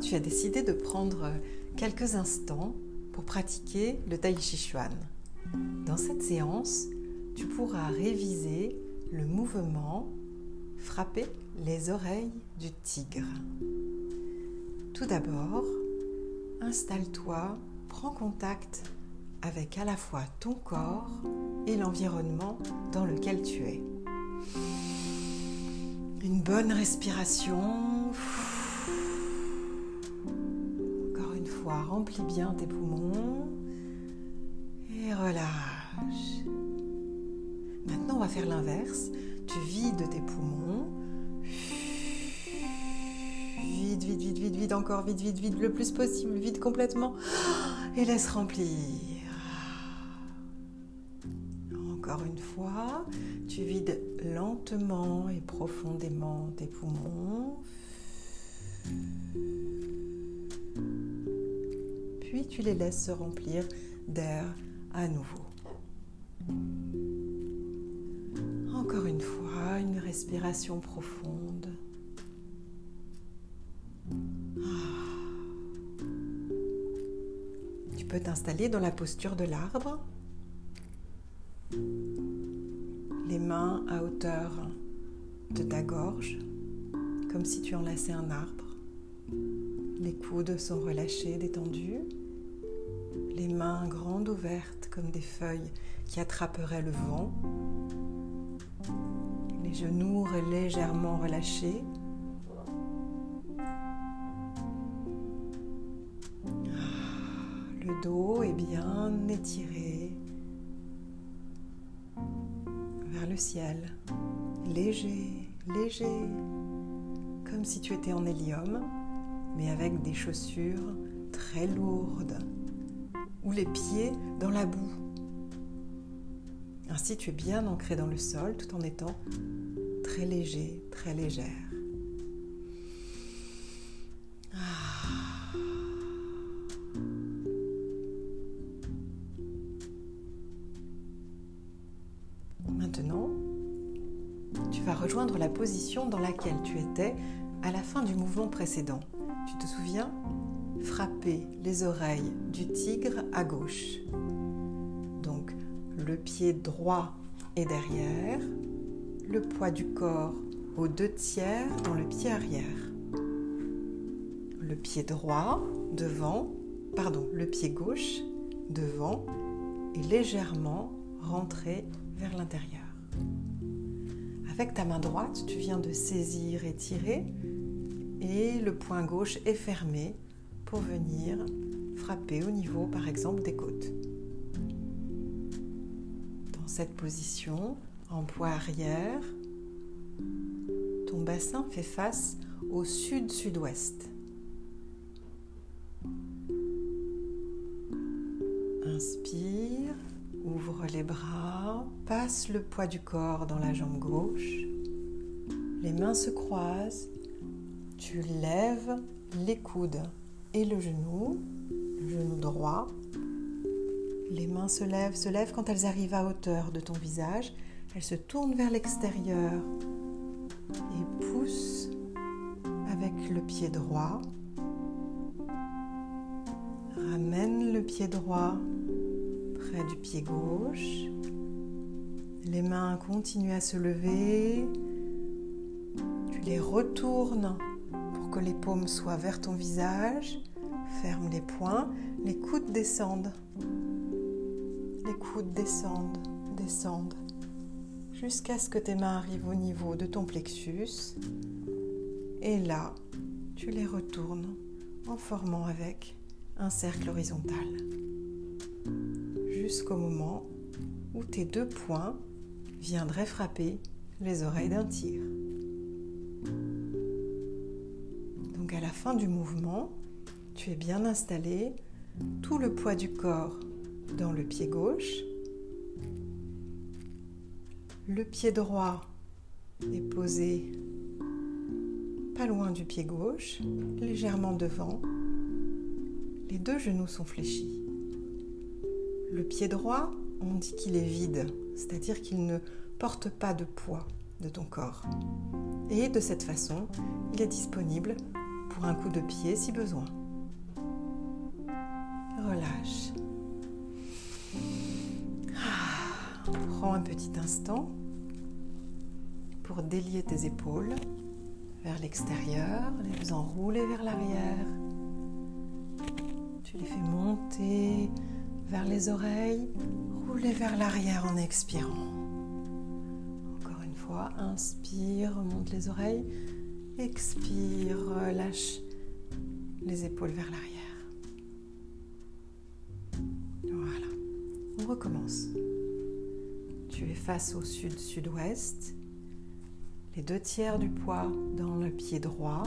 tu as décidé de prendre quelques instants pour pratiquer le Tai Chi Chuan. Dans cette séance, tu pourras réviser le mouvement frapper les oreilles du tigre. Tout d'abord, installe-toi, prends contact avec à la fois ton corps et l'environnement dans lequel tu es. Une bonne respiration. Remplis bien tes poumons et relâche. Maintenant, on va faire l'inverse. Tu vides tes poumons. Vide, vide, vide, vide, vide, encore vide, vide, vide, le plus possible, vide complètement. Et laisse remplir. Encore une fois, tu vides lentement et profondément tes poumons. Puis tu les laisses se remplir d'air à nouveau. Encore une fois, une respiration profonde. Ah. Tu peux t'installer dans la posture de l'arbre, les mains à hauteur de ta gorge, comme si tu enlaçais un arbre. Les coudes sont relâchés, détendus. Les mains grandes ouvertes comme des feuilles qui attraperaient le vent les genoux légèrement relâchés. Le dos est bien étiré vers le ciel, léger, léger, comme si tu étais en hélium, mais avec des chaussures très lourdes, ou les pieds dans la boue. Ainsi, tu es bien ancré dans le sol tout en étant très léger, très légère. Ah. Maintenant, tu vas rejoindre la position dans laquelle tu étais à la fin du mouvement précédent. Tu te souviens? Frapper les oreilles du tigre à gauche le pied droit est derrière, le poids du corps aux deux tiers dans le pied arrière. Le pied droit devant, pardon, le pied gauche devant et légèrement rentré vers l'intérieur. Avec ta main droite, tu viens de saisir et tirer et le poing gauche est fermé pour venir frapper au niveau par exemple des côtes cette position, en poids arrière, ton bassin fait face au sud-sud-ouest. Inspire, ouvre les bras, passe le poids du corps dans la jambe gauche. Les mains se croisent, tu lèves les coudes et le genou, le genou droit, les mains se lèvent, se lèvent quand elles arrivent à hauteur de ton visage. Elles se tournent vers l'extérieur et poussent avec le pied droit. Ramène le pied droit près du pied gauche. Les mains continuent à se lever. Tu les retournes que les paumes soient vers ton visage. Ferme les poings, les coudes descendent les coudes descendent, descendent, jusqu'à ce que tes mains arrivent au niveau de ton plexus. Et là, tu les retournes en formant avec un cercle horizontal. Jusqu'au moment où tes deux poings viendraient frapper les oreilles d'un tigre. Donc à la fin du mouvement, tu es bien installé, tout le poids du corps dans le pied gauche. Le pied droit est posé pas loin du pied gauche, légèrement devant. Les deux genoux sont fléchis. Le pied droit, on dit qu'il est vide, c'est-à-dire qu'il ne porte pas de poids de ton corps. Et de cette façon, il est disponible pour un coup de pied si besoin. Relâche. Ah, prends un petit instant pour délier tes épaules vers l'extérieur, les faisant rouler vers l'arrière. Tu les fais monter vers les oreilles, rouler vers l'arrière en expirant. Encore une fois, inspire, monte les oreilles, expire, relâche les épaules vers l'arrière. Voilà, on recommence. Tu es face au sud-sud-ouest, les deux tiers du poids dans le pied droit,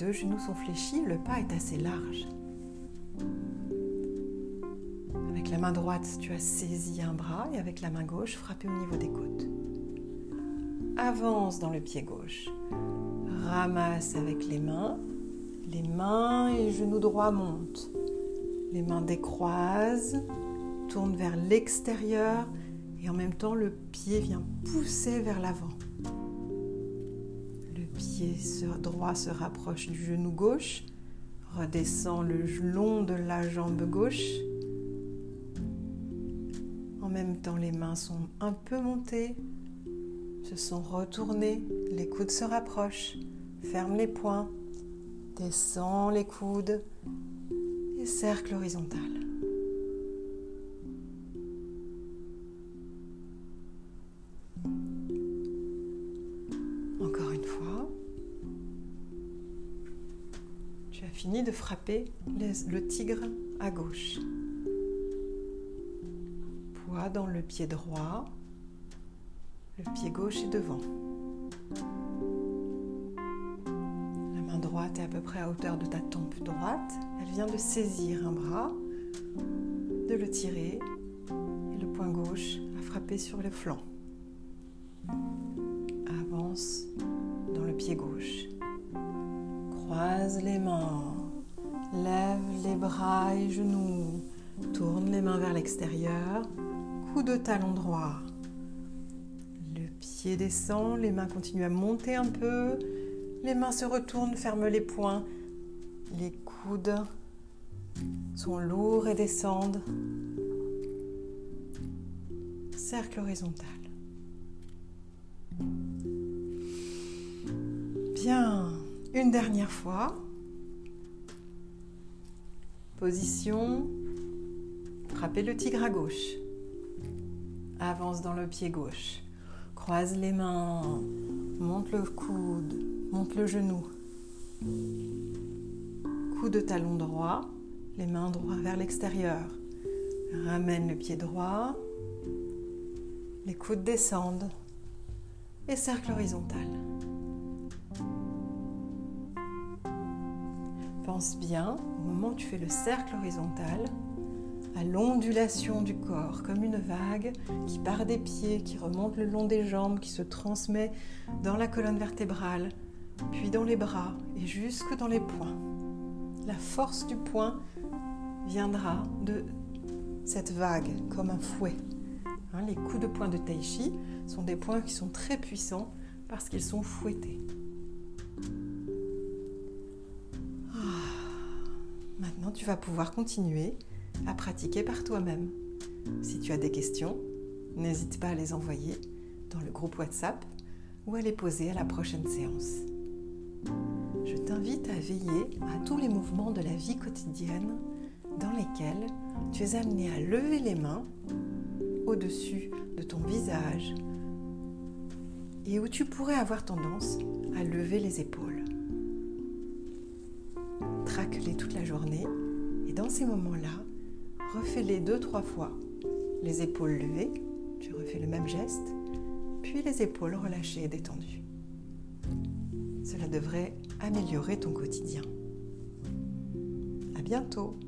deux genoux sont fléchis, le pas est assez large. Avec la main droite, tu as saisi un bras et avec la main gauche, frappé au niveau des côtes. Avance dans le pied gauche. Ramasse avec les mains. Les mains et genoux droits montent. Les mains décroisent, tournent vers l'extérieur et en même temps le pied vient pousser vers l'avant pied droit se rapproche du genou gauche, redescend le long de la jambe gauche. En même temps, les mains sont un peu montées, se sont retournées, les coudes se rapprochent, ferme les poings, descend les coudes et cercle horizontal. fini de frapper le tigre à gauche. Poids dans le pied droit, le pied gauche est devant. La main droite est à peu près à hauteur de ta tempe droite. Elle vient de saisir un bras, de le tirer et le poing gauche a frappé sur le flanc. Avance dans le pied gauche. Croise les mains. Lève les bras et genoux. Tourne les mains vers l'extérieur. Coup de talon droit. Pied descend, les mains continuent à monter un peu. Les mains se retournent, ferment les poings. Les coudes sont lourds et descendent. Cercle horizontal. Bien, une dernière fois. Position. Frappez le tigre à gauche. Avance dans le pied gauche. Croise les mains. Monte le coude. Monte le genou. Coup de talon droit. Les mains droits vers l'extérieur. Ramène le pied droit. Les coudes descendent. Et cercle horizontal. Pense bien, au moment où tu fais le cercle horizontal, à l'ondulation du corps, comme une vague qui part des pieds, qui remonte le long des jambes, qui se transmet dans la colonne vertébrale, puis dans les bras et jusque dans les poings. La force du poing viendra de cette vague, comme un fouet. Hein, les coups de poing de Tai Chi sont des points qui sont très puissants parce qu'ils sont fouettés. Maintenant, tu vas pouvoir continuer à pratiquer par toi-même. Si tu as des questions, n'hésite pas à les envoyer dans le groupe WhatsApp ou à les poser à la prochaine séance. Je t'invite à veiller à tous les mouvements de la vie quotidienne dans lesquels tu es amené à lever les mains au-dessus de ton visage et où tu pourrais avoir tendance à lever les épaules traque-les toute la journée et dans ces moments-là, refais-les deux, trois fois. Les épaules levées, tu refais le même geste, puis les épaules relâchées et détendues. Cela devrait améliorer ton quotidien. À bientôt!